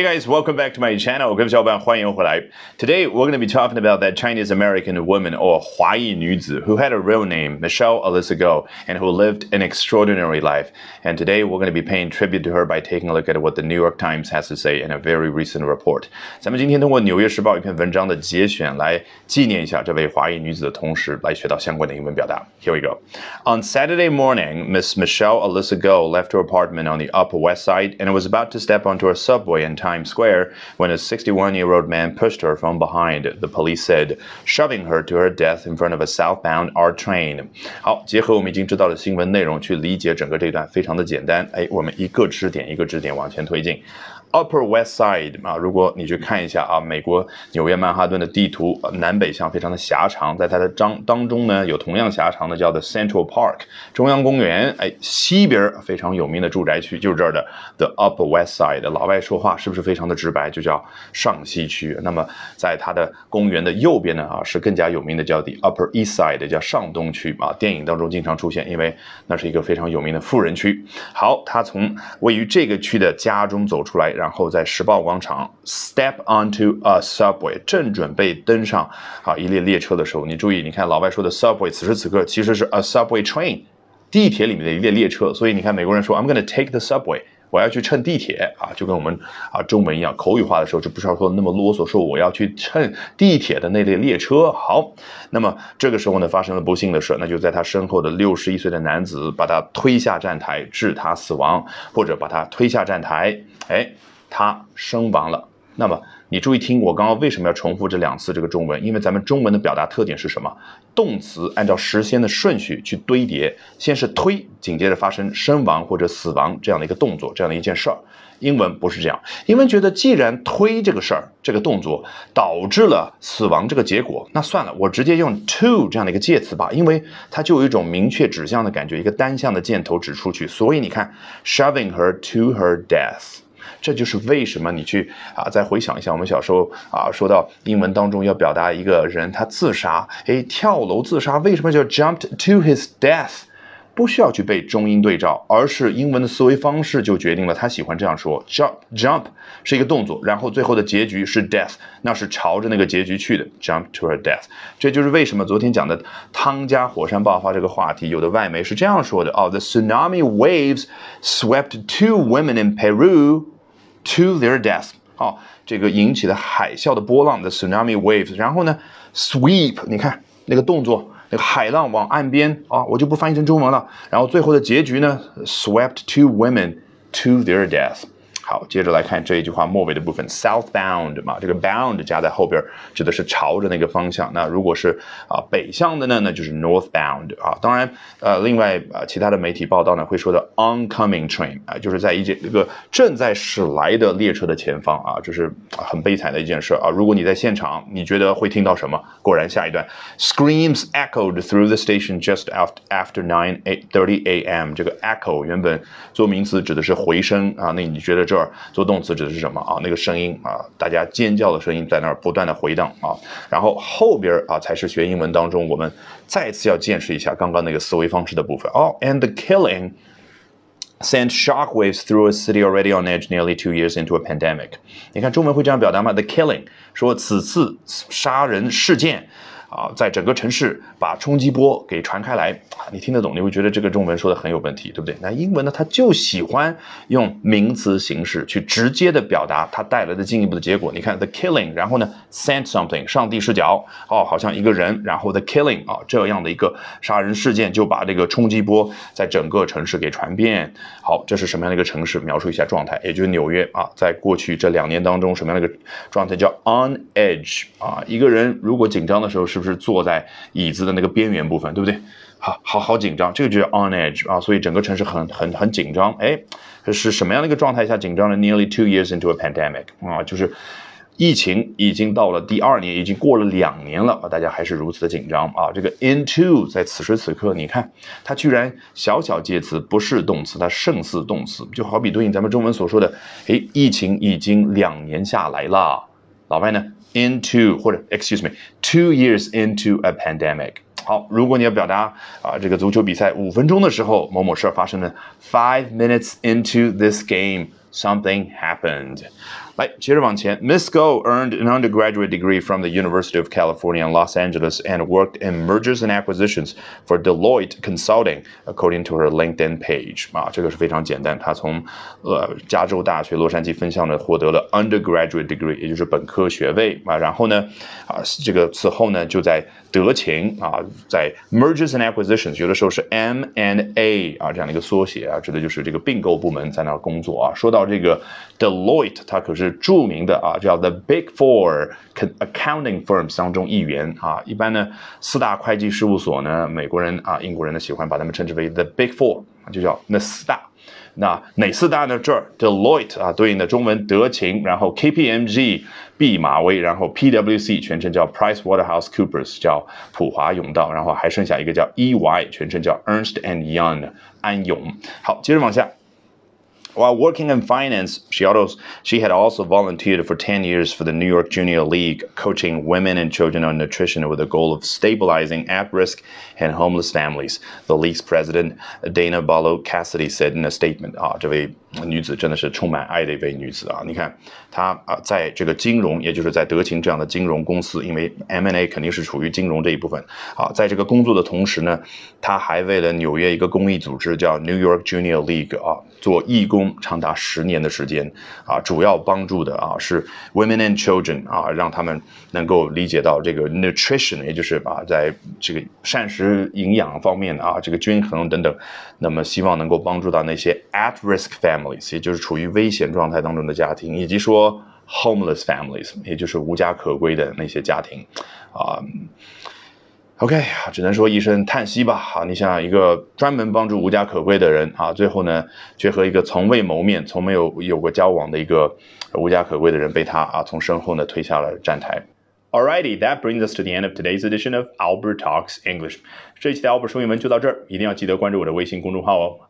Hey guys, welcome back to my channel. 各位小伙伴，欢迎回来。Today we're going to be talking about that Chinese American woman or 华裔女子 who had a real name, Michelle Alyssa Go, and who lived an extraordinary life. And today we're going to be paying tribute to her by taking a look at what the New York Times has to say in a very recent report. 咱们今天通过《纽约时报》一篇文章的节选来纪念一下这位华裔女子的同时，来学到相关的英文表达。Here we go. On Saturday morning, Miss Michelle Alyssa Go left her apartment on the Upper West Side and was about to step onto a subway in Times Square when a 61 year old man pushed her from behind, the police said, shoving her to her death in front of a southbound R train. 好，结合我们已经知道的新闻内容去理解整个这段，非常的简单。哎，我们一个支点一个支点往前推进。Upper West Side 啊，如果你去看一下啊，美国纽约曼哈顿的地图，南北向非常的狭长，在它的章当中呢，有同样狭长的叫做 Central Park 中央公园。哎，西边非常有名的住宅区就是这儿的 The Upper West Side。老外说话是不是非常的直白？就叫上西区。那么在它的公园的右边呢啊，是更加有名的叫 The Upper East Side，叫上东区啊。电影当中经常出现，因为那是一个非常有名的富人区。好，他从位于这个区的家中走出来。然后在时报广场 step onto a subway，正准备登上啊一列列车的时候，你注意，你看老外说的 subway，此时此刻其实是 a subway train，地铁里面的一列列车。所以你看美国人说 I'm gonna take the subway，我要去乘地铁啊，就跟我们啊中文一样，口语化的时候就不需要说那么啰嗦，说我要去乘地铁的那列列车。好，那么这个时候呢，发生了不幸的事，那就在他身后的六十一岁的男子把他推下站台，致他死亡，或者把他推下站台，哎。他身亡了。那么你注意听，我刚刚为什么要重复这两次这个中文？因为咱们中文的表达特点是什么？动词按照时间的顺序去堆叠，先是推，紧接着发生身亡或者死亡这样的一个动作，这样的一件事儿。英文不是这样，英文觉得既然推这个事儿，这个动作导致了死亡这个结果，那算了，我直接用 to 这样的一个介词吧，因为它就有一种明确指向的感觉，一个单向的箭头指出去。所以你看，shoving her to her death。这就是为什么你去啊，再回想一下，我们小时候啊，说到英文当中要表达一个人他自杀，诶，跳楼自杀，为什么叫 jumped to his death？不需要去背中英对照，而是英文的思维方式就决定了他喜欢这样说：jump jump 是一个动作，然后最后的结局是 death，那是朝着那个结局去的，jump to her death。这就是为什么昨天讲的汤加火山爆发这个话题，有的外媒是这样说的：哦，the tsunami waves swept two women in Peru。To their death，哦，这个引起的海啸的波浪的 tsunami waves，然后呢，sweep，你看那个动作，那个海浪往岸边啊，我就不翻译成中文了。然后最后的结局呢，swept two women to their death。好，接着来看这一句话末尾的部分，southbound 嘛，这个 bound 加在后边指的是朝着那个方向。那如果是啊北向的呢，那就是 northbound 啊。当然，呃，另外啊，其他的媒体报道呢会说的 oncoming train 啊，就是在一这这个正在驶来的列车的前方啊，这是很悲惨的一件事啊。如果你在现场，你觉得会听到什么？果然，下一段 screams echoed through the station just after after nine eight thirty a.m. 这个 echo 原本做名词指的是回声啊，那你觉得这？做动词指的是什么啊？那个声音啊，大家尖叫的声音在那儿不断的回荡啊。然后后边啊才是学英文当中我们再次要见识一下刚刚那个思维方式的部分哦。And the killing sent shockwaves through a city already on edge nearly two years into a pandemic。你看中文会这样表达吗？The killing 说此次杀人事件。啊，在整个城市把冲击波给传开来啊，你听得懂？你会觉得这个中文说的很有问题，对不对？那英文呢？它就喜欢用名词形式去直接的表达它带来的进一步的结果。你看，the killing，然后呢，sent something，上帝视角，哦，好像一个人，然后 the killing，啊，这样的一个杀人事件就把这个冲击波在整个城市给传遍。好，这是什么样的一个城市？描述一下状态，也就是纽约啊，在过去这两年当中，什么样的一个状态叫 on edge 啊？一个人如果紧张的时候是。就是坐在椅子的那个边缘部分，对不对？好好好紧张，这个就是 on edge 啊，所以整个城市很很很紧张。哎，这是什么样的一个状态下紧张呢？Nearly two years into a pandemic 啊，就是疫情已经到了第二年，已经过了两年了啊，大家还是如此的紧张啊。这个 into 在此时此刻，你看它居然小小介词不是动词，它胜似动词，就好比对应咱们中文所说的，哎，疫情已经两年下来了，老外呢 ？into 或者 excuse me two years into a pandemic。好，如果你要表达啊这个足球比赛五分钟的时候某某事儿发生了，five minutes into this game something happened。 来，接着往前，Miss Go earned an undergraduate degree from the University of California in Los Angeles and worked in mergers and acquisitions for Deloitte Consulting, according to her LinkedIn page. 啊，这个是非常简单，她从呃加州大学洛杉矶分校呢获得了 undergraduate degree，也就是本科学位啊。然后呢，啊，这个此后呢就在德勤啊，在 mergers and acquisitions，有的时候是 M and A 啊这样的一个缩写啊，指的就是这个并购部门在那儿工作啊。说到这个 Deloitte，它可是 是著名的啊，叫 The Big Four accounting firms 当中一员啊。一般呢，四大会计事务所呢，美国人啊、英国人呢喜欢把他们称之为 The Big Four，就叫那四大。那哪四大呢？这儿 Deloitte 啊，对应的中文德勤，然后 KPMG 毕马威，然后 PwC 全称叫 Price Waterhouse Coopers 叫普华永道，然后还剩下一个叫 EY 全称叫 Ernst and Young 安永。好，接着往下。While working in finance, she, also, she had also volunteered for 10 years for the New York Junior League, coaching women and children on nutrition with the goal of stabilizing at risk and homeless families. The league's president, Dana Barlow Cassidy, said in a statement 啊，这位女子真的是充满爱的一位女子啊！你看她啊，在这个金融，也就是在德勤这样的金融公司，因为 M&A 肯定是处于金融这一部分啊，在这个工作的同时呢，她还为了纽约一个公益组织叫 New York Junior League 啊 做义工。长达十年的时间啊，主要帮助的啊是 women and children 啊，让他们能够理解到这个 nutrition，也就是啊，在这个膳食营养方面啊，这个均衡等等，那么希望能够帮助到那些 at risk families，也就是处于危险状态当中的家庭，以及说 homeless families，也就是无家可归的那些家庭啊。OK，只能说一声叹息吧。好，你想想，一个专门帮助无家可归的人啊，最后呢，却和一个从未谋面、从没有有过交往的一个无家可归的人，被他啊从身后呢推下了站台。Alrighty, that brings us to the end of today's edition of Albert Talks English。这一期的 Albert 说英文就到这儿，一定要记得关注我的微信公众号哦。